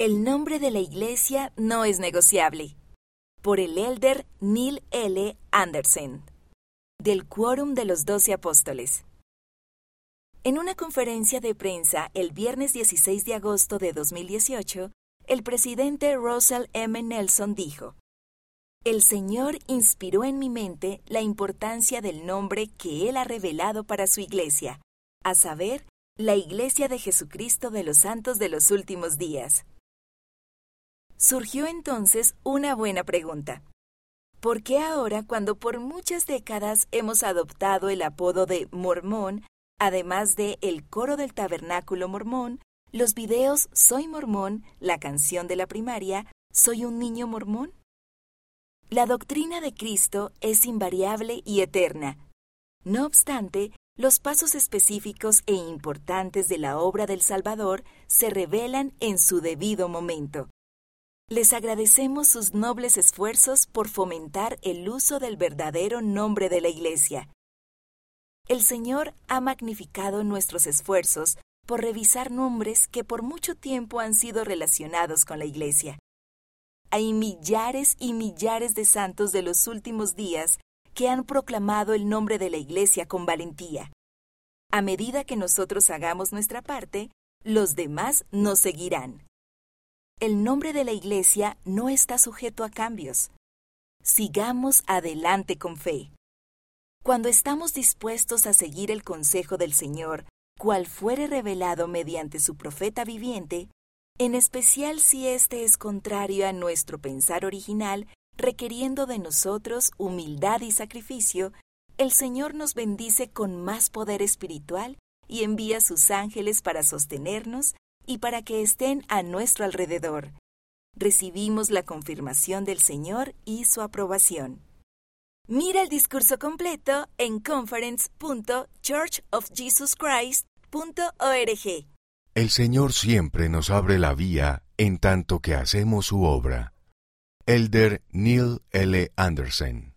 El nombre de la iglesia no es negociable. Por el elder Neil L. Anderson, del Quórum de los Doce Apóstoles. En una conferencia de prensa el viernes 16 de agosto de 2018, el presidente Russell M. Nelson dijo, El Señor inspiró en mi mente la importancia del nombre que Él ha revelado para su iglesia, a saber, la Iglesia de Jesucristo de los Santos de los Últimos Días. Surgió entonces una buena pregunta. ¿Por qué ahora, cuando por muchas décadas hemos adoptado el apodo de mormón, además de el coro del tabernáculo mormón, los videos Soy mormón, la canción de la primaria, Soy un niño mormón? La doctrina de Cristo es invariable y eterna. No obstante, los pasos específicos e importantes de la obra del Salvador se revelan en su debido momento. Les agradecemos sus nobles esfuerzos por fomentar el uso del verdadero nombre de la Iglesia. El Señor ha magnificado nuestros esfuerzos por revisar nombres que por mucho tiempo han sido relacionados con la Iglesia. Hay millares y millares de santos de los últimos días que han proclamado el nombre de la Iglesia con valentía. A medida que nosotros hagamos nuestra parte, los demás nos seguirán el nombre de la Iglesia no está sujeto a cambios. Sigamos adelante con fe. Cuando estamos dispuestos a seguir el consejo del Señor, cual fuere revelado mediante su profeta viviente, en especial si éste es contrario a nuestro pensar original, requiriendo de nosotros humildad y sacrificio, el Señor nos bendice con más poder espiritual y envía sus ángeles para sostenernos y para que estén a nuestro alrededor. Recibimos la confirmación del Señor y su aprobación. Mira el discurso completo en conference.churchofjesuschrist.org. El Señor siempre nos abre la vía en tanto que hacemos su obra. Elder Neil L. Anderson